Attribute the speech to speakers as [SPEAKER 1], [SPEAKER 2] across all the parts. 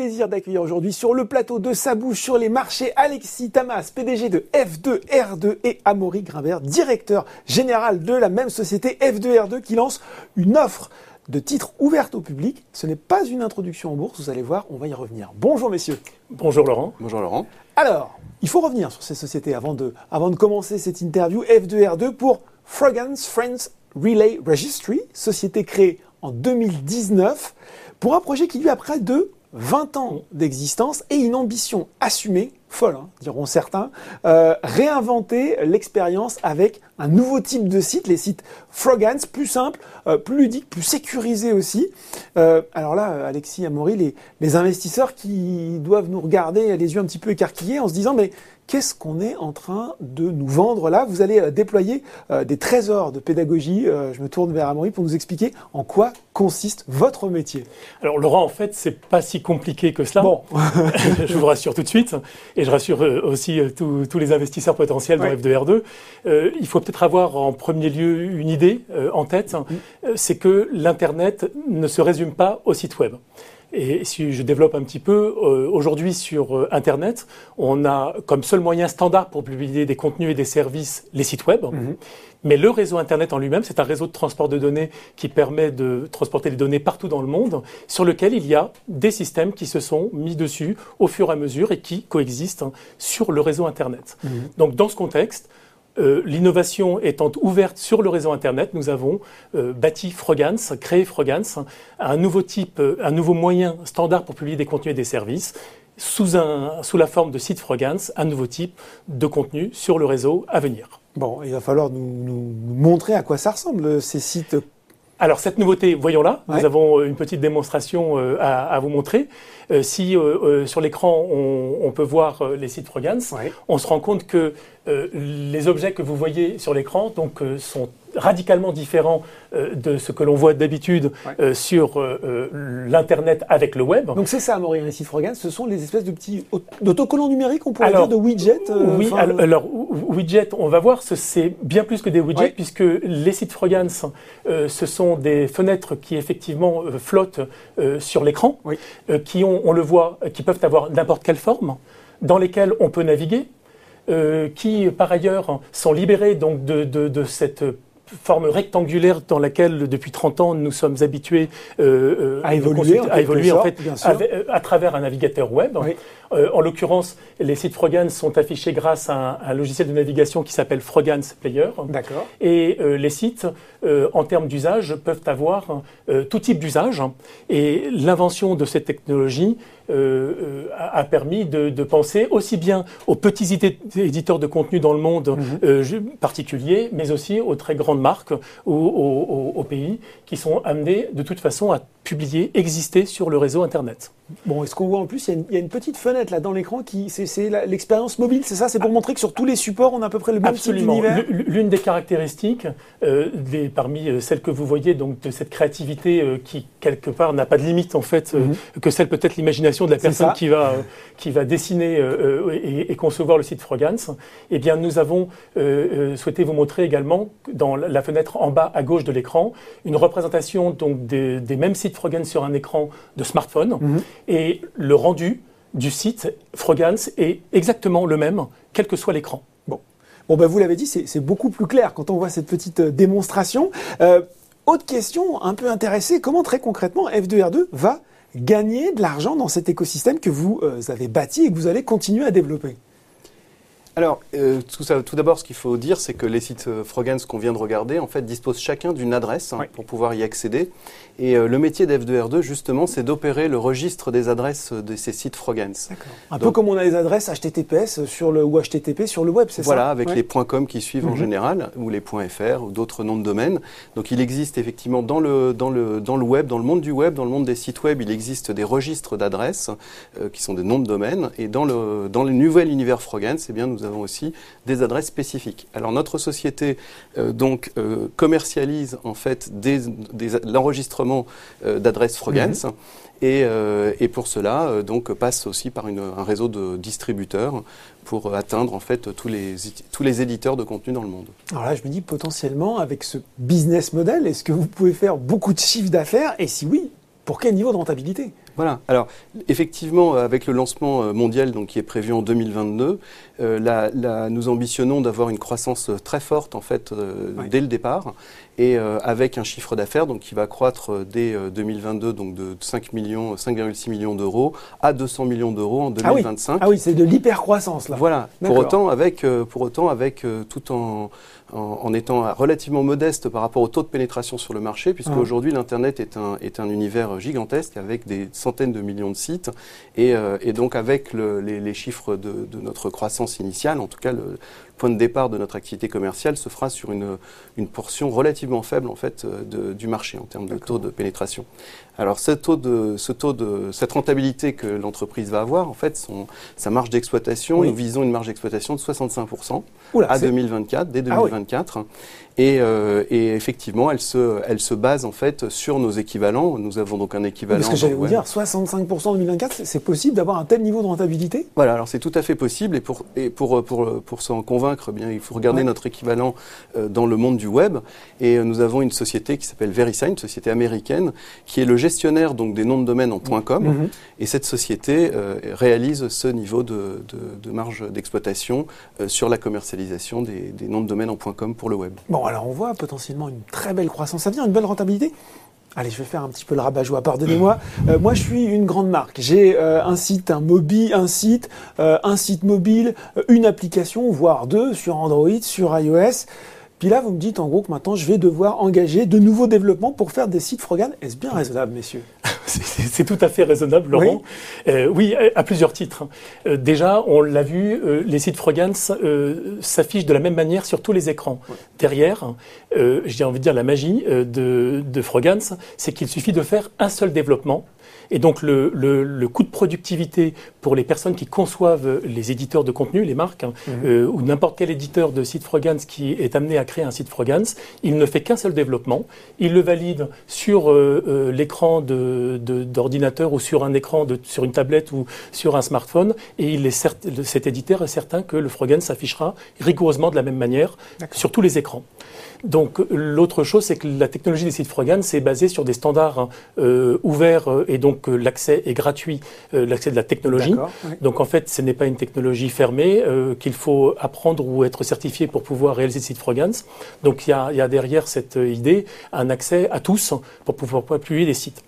[SPEAKER 1] plaisir d'accueillir aujourd'hui sur le plateau de sa bouche sur les marchés Alexis Tamas, PDG de F2R2 et Amaury Grimbert, directeur général de la même société F2R2 qui lance une offre de titres ouverte au public. Ce n'est pas une introduction en bourse, vous allez voir, on va y revenir. Bonjour messieurs.
[SPEAKER 2] Bonjour Laurent.
[SPEAKER 3] Bonjour Laurent.
[SPEAKER 1] Alors, il faut revenir sur ces sociétés avant de, avant de commencer cette interview. F2R2 pour Fragrance Friends Relay Registry, société créée en 2019 pour un projet qui lui a près de 20 ans d'existence et une ambition assumée, folle, hein, diront certains, euh, réinventer l'expérience avec un nouveau type de site, les sites Frogance, plus simple, euh, plus ludique, plus sécurisé aussi. Euh, alors là, Alexis Amaury, les, les investisseurs qui doivent nous regarder les yeux un petit peu écarquillés en se disant mais qu'est-ce qu'on est en train de nous vendre là? Vous allez déployer des trésors de pédagogie. je me tourne vers Amaury pour nous expliquer en quoi consiste votre métier.
[SPEAKER 2] Alors Laurent, en fait, c'est pas si compliqué que cela. Bon, je vous rassure tout de suite, et je rassure aussi tous les investisseurs potentiels dans F2R2. il faut peut-être avoir en premier lieu une idée euh, en tête, mm. euh, c'est que l'Internet ne se résume pas au site web. Et si je développe un petit peu, euh, aujourd'hui sur Internet, on a comme seul moyen standard pour publier des contenus et des services les sites web. Mm-hmm. Mais le réseau Internet en lui-même, c'est un réseau de transport de données qui permet de transporter les données partout dans le monde, sur lequel il y a des systèmes qui se sont mis dessus au fur et à mesure et qui coexistent hein, sur le réseau Internet. Mm-hmm. Donc dans ce contexte, euh, l'innovation étant ouverte sur le réseau Internet, nous avons euh, bâti Frogance, créé Frogance, un nouveau type, euh, un nouveau moyen standard pour publier des contenus et des services sous, un, sous la forme de site Frogance, un nouveau type de contenu sur le réseau à venir.
[SPEAKER 1] Bon, il va falloir nous, montrer à quoi ça ressemble ces sites.
[SPEAKER 2] Alors cette nouveauté, voyons-la. Nous avons une petite démonstration à, vous montrer. Si sur l'écran on, peut voir les sites Frogance, on se rend compte que euh, les objets que vous voyez sur l'écran donc, euh, sont radicalement différents euh, de ce que l'on voit d'habitude sur l'Internet avec le web.
[SPEAKER 1] Donc c'est ça, Maurice Récit Frogan, ce sont les espèces de petits autocollants numériques, on pourrait dire, de widgets
[SPEAKER 2] Oui, alors, widgets, on va voir, c'est bien plus que des widgets, puisque les sites Frogans, ce sont des fenêtres qui effectivement flottent sur l'écran, qui ont, on le voit, qui peuvent avoir n'importe quelle forme, dans lesquelles on peut naviguer, euh, qui par ailleurs sont libérés donc de, de, de cette forme rectangulaire dans laquelle depuis 30 ans nous sommes habitués
[SPEAKER 1] euh, euh à évoluer,
[SPEAKER 2] à évoluer en fait à, travers un navigateur web. Euh, en l'occurrence, les sites Frogans sont affichés grâce à un, logiciel de navigation qui s'appelle Frogans Player.
[SPEAKER 1] D'accord.
[SPEAKER 2] Et les sites, en termes d'usage, peuvent avoir tout type d'usage. Et l'invention de cette technologie euh, euh, a, permis de, penser aussi bien aux petits éditeurs de contenu dans le monde mhm. euh, particulier, mais aussi aux très grandes marques ou aux, pays qui sont amenés de toute façon à publier, exister sur le réseau Internet.
[SPEAKER 1] Bon, est-ce qu'on voit en plus, il y, a une, petite fenêtre là dans l'écran qui, c'est l'expérience mobile, c'est ça? C'est pour montrer que sur tous les supports, on a à peu près le même
[SPEAKER 2] Absolument. L'une des caractéristiques, des, parmi celles que vous voyez, donc de cette créativité qui quelque part n'a pas de limite en fait, mhm. que celle peut-être l'imagination de la personne qui va, qui va dessiner euh, euh, et, concevoir le site Frogance, eh bien, nous avons euh, souhaité vous montrer également, dans la fenêtre en bas à gauche de l'écran, une représentation donc, des, mêmes sites Frogance sur un écran de smartphone. Mhm. Et le rendu du site Frogance est exactement le même, quel que soit l'écran.
[SPEAKER 1] Bon. Bon, ben, vous l'avez dit, c'est beaucoup plus clair quand on voit cette petite démonstration. autre question un peu intéressée, comment très concrètement F2R2 va gagner de l'argent dans cet écosystème que vous euh, avez bâti et que vous allez continuer à développer?
[SPEAKER 3] Alors, euh, tout, tout d'abord, ce qu'il faut dire, c'est que les sites euh, Frogans qu'on vient de regarder, en fait, disposent chacun d'une adresse hein, pour pouvoir y accéder. Et euh, le métier d'F2R2, justement, c'est d'opérer le registre des adresses de ces sites Frogans.
[SPEAKER 1] Un peu comme on a les adresses HTTPS sur le, ou HTTP sur le web, c'est
[SPEAKER 3] ça? Voilà, avec les .com qui suivent en mhm. général, ou les .fr, ou d'autres noms de domaine. Donc, il existe effectivement dans le, dans, le, dans le web, dans le monde du web, dans le monde des sites web, il existe des registres d'adresses qui sont des noms de domaine. Et dans le, dans le nouvel univers Frogans, eh bien, nous nous avons aussi des adresses spécifiques. Alors notre société euh, donc euh, commercialise en fait l'enregistrement euh, d'adresses Frogans. Mhm. Et, pour cela, donc, passe aussi par un réseau de distributeurs pour atteindre en fait tous les, tous les éditeurs de contenu dans le monde.
[SPEAKER 1] Alors là, je me dis potentiellement, avec ce business model, est-ce que vous pouvez faire beaucoup de chiffres d'affaires? Et si oui, pour quel niveau de rentabilité?
[SPEAKER 3] Voilà. Alors, effectivement, avec le lancement mondial donc, qui est prévu en 2022, nous ambitionnons d'avoir une croissance très forte, en fait, dès le départ et euh, avec un chiffre d'affaires donc qui va croître euh, dès 2022 euh, donc de 5 millions 5,6 millions d'euros à 200 millions d'euros en 2025.
[SPEAKER 1] Ah oui, c'est de l'hypercroissance là.
[SPEAKER 3] Voilà. Pour autant avec pour autant avec tout en en, étant relativement modeste par rapport au taux de pénétration sur le marché, puisque ah. aujourd'hui l'Internet est un, est un univers gigantesque avec des centaines de millions de sites, et, euh, et donc avec le, les, les, chiffres de, de, notre croissance initiale, en tout cas le point de départ de notre activité commerciale se fera sur une, une portion relativement faible en fait de, du marché en termes de taux de pénétration. Alors ce taux de, ce taux de, cette rentabilité que l'entreprise va avoir, en fait, son, sa marge d'exploitation, nous visons une marge d'exploitation de 65% à 2024, dès 2024. Ah et, euh, et, effectivement, elle se, elle se base en fait sur nos équivalents. Nous avons donc un équivalent.
[SPEAKER 1] Ce que j'allais vous dire, 65% en 2024, c'est possible d'avoir un tel niveau de rentabilité?
[SPEAKER 3] Voilà, alors c'est tout à fait possible. Et pour, et pour, pour, pour s'en convaincre, eh bien, il faut regarder notre équivalent euh, dans le monde du web. Et euh, nous avons une société qui s'appelle VeriSign, une société américaine, qui est le gestionnaire donc des noms de domaine en .com. Mm-hmm. Et cette société réalise ce niveau de, de, de marge d'exploitation sur la commercialisation des, des, noms de domaine en .com pour le web.
[SPEAKER 1] Bon, alors on voit potentiellement une très belle croissance à venir, une belle rentabilité? Allez, je vais faire un petit peu le rabat-joie. Pardonnez-moi. Euh, moi, je suis une grande marque. J'ai euh, un site, un mobile, un site, euh, un site mobile, une application, voire deux sur Android, sur iOS. Puis là, vous me dites en gros que maintenant, je vais devoir engager de nouveaux développements pour faire des sites Frogan. Est-ce bien raisonnable, messieurs
[SPEAKER 2] C'est tout à fait raisonnable, Laurent. Oui, euh, oui à, plusieurs titres. Euh, déjà, on l'a vu, euh, les sites Frogans s'affichent de la même manière sur tous les écrans. Derrière, j'ai envie de dire la magie de, de Frogans, c'est qu'il suffit de faire un seul développement et donc le, le, le, coût de productivité pour les personnes qui conçoivent les éditeurs de contenu, les marques, hein, mhm. euh, ou n'importe quel éditeur de site Frogans qui est amené à créer un site Frogans, il ne fait qu'un seul développement. Il le valide sur euh, euh, l'écran d'ordinateur de, ou sur un écran, de, sur une tablette ou sur un smartphone, et il est cet éditeur est certain que le Frogans s'affichera rigoureusement de la même manière sur tous les écrans. Donc l'autre chose, c'est que la technologie des sites Frogan, c'est basé sur des standards hein, euh, ouverts euh, et donc euh, l'accès est gratuit, l'accès de la technologie. Donc en fait, ce n'est pas une technologie fermée qu'il faut apprendre ou être certifié pour pouvoir réaliser des sites Frogans. Donc il y a, y a, derrière cette idée un accès à tous pour pouvoir appuyer les sites.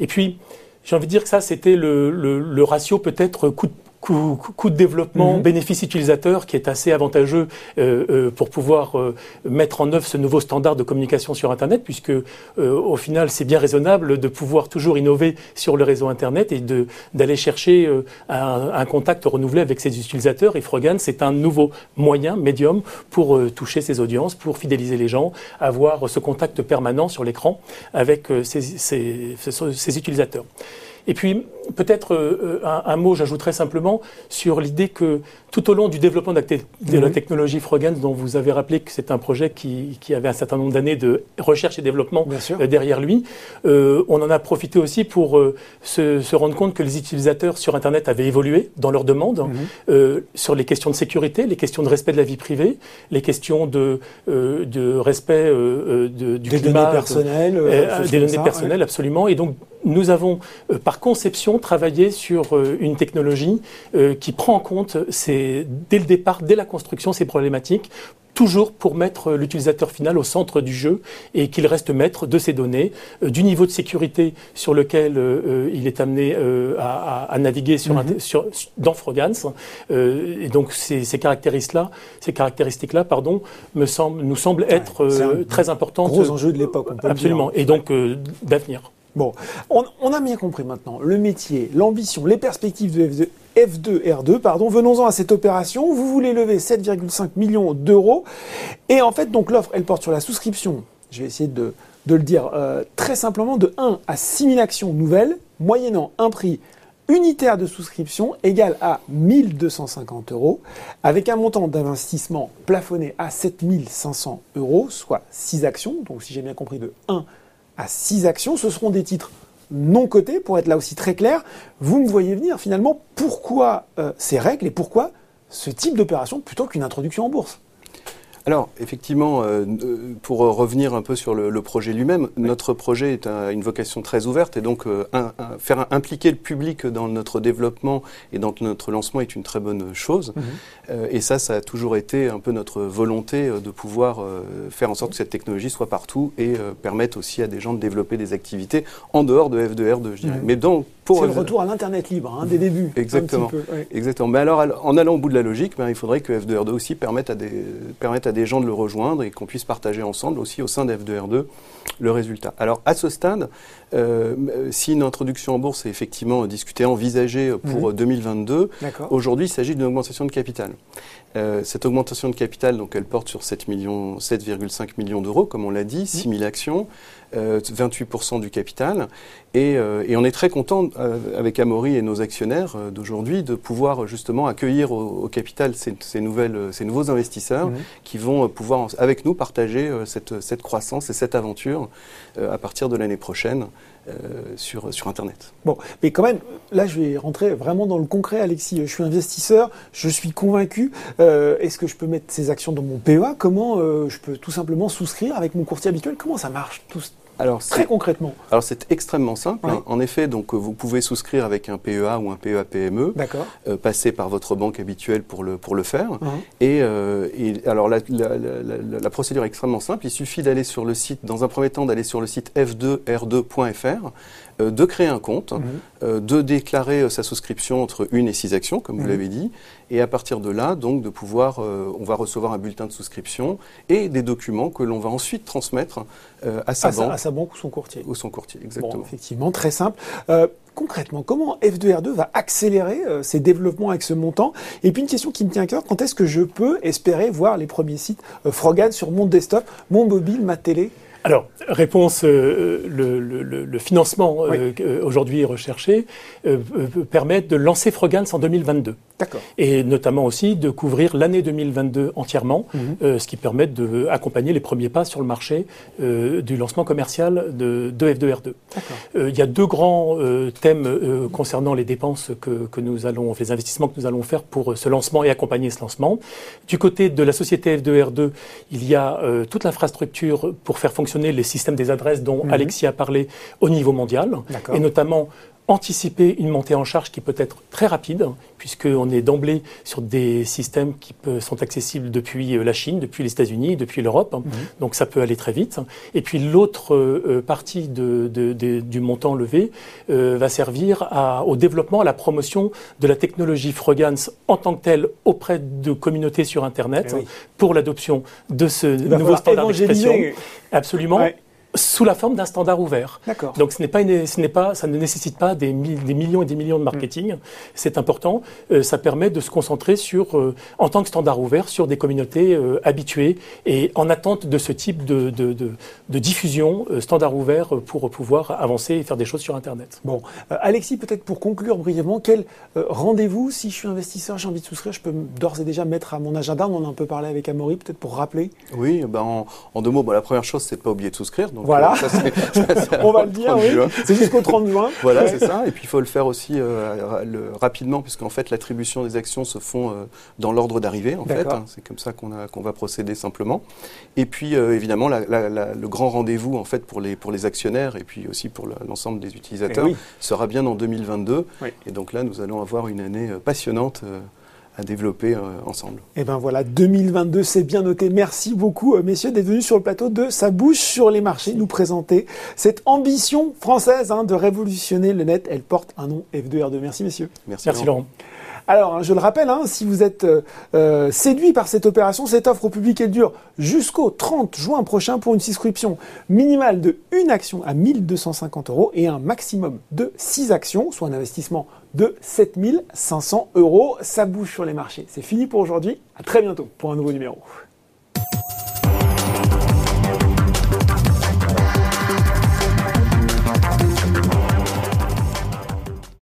[SPEAKER 2] Et puis, j'ai envie de dire que ça, c'était le, le, le ratio peut-être coût de coût, coût de développement, mhm. bénéfice utilisateur qui est assez avantageux euh, euh, pour pouvoir euh, mettre en œuvre ce nouveau standard de communication sur Internet, puisque euh, au final c'est bien raisonnable de pouvoir toujours innover sur le réseau Internet et d'aller chercher euh, un, un, contact renouvelé avec ses utilisateurs. Et Frogan, c'est un nouveau moyen, médium, pour toucher ses audiences, pour fidéliser les gens, avoir ce contact permanent sur l'écran avec ses, ses, ses utilisateurs. Et puis, peut-être euh, un, un, mot, j'ajouterais simplement, sur l'idée que tout au long du développement de la, mhm. technologie Frogans, dont vous avez rappelé que c'est un projet qui, qui, avait un certain nombre d'années de recherche et développement euh, derrière lui, euh, on en a profité aussi pour euh, se, se, rendre compte que les utilisateurs sur Internet avaient évolué dans leurs demandes, mhm. euh, sur les questions de sécurité, les questions de respect de la vie privée, les questions de, de respect de, du
[SPEAKER 1] des
[SPEAKER 2] climat,
[SPEAKER 1] données personnelles,
[SPEAKER 2] des données personnelles, absolument. Et donc, nous avons, par conception, travaillé sur une technologie qui prend en compte ces, dès le départ, dès la construction, ces problématiques toujours pour mettre l'utilisateur final au centre du jeu et qu'il reste maître de ses données, euh, du niveau de sécurité sur lequel euh, euh il est amené euh, à, à, naviguer sur, mm -hmm. sur, dans Frogans. Euh, et donc ces, ces caractéristiques-là, ces caractéristiques-là, pardon, me semble, nous semblent être ouais, très importantes.
[SPEAKER 1] Gros enjeu de l'époque,
[SPEAKER 2] absolument, et donc d'avenir.
[SPEAKER 1] Bon, on, a bien compris maintenant le métier, l'ambition, les perspectives de F2, R2, pardon. Venons-en à cette opération. Vous voulez lever 7,5 millions d'euros. Et en fait, donc l'offre, elle porte sur la souscription. Je vais essayer de, de le dire euh, très simplement, de 1 à 6 000 actions nouvelles, moyennant un prix unitaire de souscription égal à 1250 euros, avec un montant d'investissement plafonné à 7500 euros, soit 6 actions. Donc si j'ai bien compris, de 1 à 6 actions. Ce seront des titres non cotés, pour être là aussi très clair. Vous me voyez venir finalement pourquoi euh, ces règles et pourquoi ce type d'opération plutôt qu'une introduction en bourse?
[SPEAKER 3] Alors, effectivement, euh, euh, pour revenir un peu sur le, projet lui-même, notre projet est une vocation très ouverte et donc euh, faire impliquer le public dans notre développement et dans notre lancement est une très bonne chose. Mhm. et ça, ça a toujours été un peu notre volonté de pouvoir faire en sorte que cette technologie soit partout et permettre aussi à des gens de développer des activités en dehors de F2R2, je dirais.
[SPEAKER 1] Mais c'est le retour à l'internet libre hein, des débuts.
[SPEAKER 3] Exactement. Exactement. Mais alors, en allant au bout de la logique, ben, il faudrait que F2R2 aussi permette à des permette à des gens de le rejoindre et qu'on puisse partager ensemble aussi au sein d'F2R2 le résultat. Alors à ce stade, euh, si une introduction en bourse est effectivement discutée, envisagée pour 2022, mhm. aujourd'hui il s'agit d'une augmentation de capital. Euh, cette augmentation de capital, donc elle porte sur 7,5 millions, 7 millions d'euros, comme on l'a dit, 6 mhm. 000 actions. 28% euh, du capital. Et, euh, et, on est très content avec Amaury et nos actionnaires d'aujourd'hui de pouvoir justement accueillir au, capital ces, ces, nouvelles, ces nouveaux investisseurs qui vont pouvoir avec nous partager cette, cette croissance et cette aventure à partir de l'année prochaine. Sur, sur Internet.
[SPEAKER 1] Bon, mais quand même, là, je vais rentrer vraiment dans le concret, Alexis. Je suis investisseur, je suis convaincu. Est-ce que je peux mettre ces actions dans mon PEA Comment je peux tout simplement souscrire avec mon courtier habituel? Comment ça marche tout, alors, Très concrètement.
[SPEAKER 3] Alors c'est extrêmement simple. Hein. En effet, donc vous pouvez souscrire avec un PEA ou un PEA PME, euh, passer par votre banque habituelle pour le pour le faire. Et, euh, et, alors la, la, la, la, procédure est extrêmement simple. Il suffit d'aller sur le site, dans un premier temps, d'aller sur le site f2r2.fr. Euh, de créer un compte, mhm. euh, de déclarer euh, sa souscription entre une et six actions, comme vous mhm. l'avez dit, et à partir de là, donc, de pouvoir, on va recevoir un bulletin de souscription et des documents que l'on va ensuite transmettre à sa banque.
[SPEAKER 1] à sa banque ou son courtier.
[SPEAKER 3] Ou son courtier, exactement.
[SPEAKER 1] effectivement, très simple. concrètement, comment F2R2 va accélérer ses développements avec ce montant? Et puis une question qui me tient à cœur, quand est-ce que je peux espérer voir les premiers sites Frogan sur mon desktop, mon mobile, ma télé?
[SPEAKER 2] Alors, réponse, euh, le, le, le, financement euh, euh, aujourd'hui recherché euh, permet de lancer Frogans en 2022. Et notamment aussi de couvrir l'année 2022 entièrement, mhm. ce qui permet d'accompagner les premiers pas sur le marché du lancement commercial de, de F2R2. Il y a deux grands thèmes concernant les dépenses que, que, nous allons, les investissements que nous allons faire pour ce lancement et accompagner ce lancement. Du côté de la société F2R2, il y a toute l'infrastructure pour faire fonctionner les systèmes des adresses dont mhm. Alexis a parlé au niveau mondial, et notamment anticiper une montée en charge qui peut être très rapide, puisqu'on est d'emblée sur des systèmes qui sont accessibles depuis euh, la Chine, depuis les États-Unis, depuis l'Europe. Mhm. Donc ça peut aller très vite. Et puis l'autre euh, partie du montant levé euh, va servir au développement, à la promotion de la technologie Frogans en tant que telle auprès de communautés sur Internet eh pour l'adoption de ce nouveau standard d'expression. Absolument sous la forme d'un standard ouvert. Donc ce n'est pas, ce n'est pas, ça ne nécessite pas des, des, millions et des millions de marketing. Mm. C'est important. Euh, ça permet de se concentrer sur, euh, en tant que standard ouvert, sur des communautés euh, habituées et en attente de ce type de, de, de, de diffusion standard ouvert pour pouvoir avancer et faire des choses sur Internet.
[SPEAKER 1] Bon, Alexis, peut-être pour conclure brièvement, quel rendez-vous, si je suis investisseur, j'ai envie de souscrire, je peux d'ores et déjà mettre à mon agenda. On en a un peu parlé avec Amaury, peut-être pour rappeler?
[SPEAKER 3] Oui, ben en, en deux mots, bah, la première chose, c'est de pas oublier de souscrire
[SPEAKER 1] voilà. on va le dire, oui. C'est jusqu'au 30 juin.
[SPEAKER 3] Voilà, c'est ça. Et puis il faut le faire aussi euh, le, rapidement, puisqu'en fait l'attribution des actions se font euh, dans l'ordre d'arrivée. En fait, hein. c'est comme ça qu'on va procéder simplement. Et puis euh, évidemment le grand rendez-vous en fait pour les pour les actionnaires et puis aussi pour l'ensemble des utilisateurs eh sera bien en 2022. Et donc là, nous allons avoir une année passionnante à développer euh, ensemble.
[SPEAKER 1] Et eh ben voilà, 2022, c'est bien noté. Merci beaucoup, euh, messieurs, d'être venus sur le plateau de Ça bouge sur les marchés, nous présenter cette ambition française hein, de révolutionner le net. Elle porte un nom F2R2. Merci, messieurs.
[SPEAKER 3] Merci, Laurent.
[SPEAKER 1] Alors, hein, je le rappelle, hein, si vous êtes euh, séduit par cette opération, cette offre au public, elle dure jusqu'au 30 juin prochain pour une souscription minimale de une action à 1250 euros et un maximum de 6 actions, soit un investissement de 7500 euros. Ça bouge sur les marchés. C'est fini pour aujourd'hui. À très bientôt pour un nouveau numéro.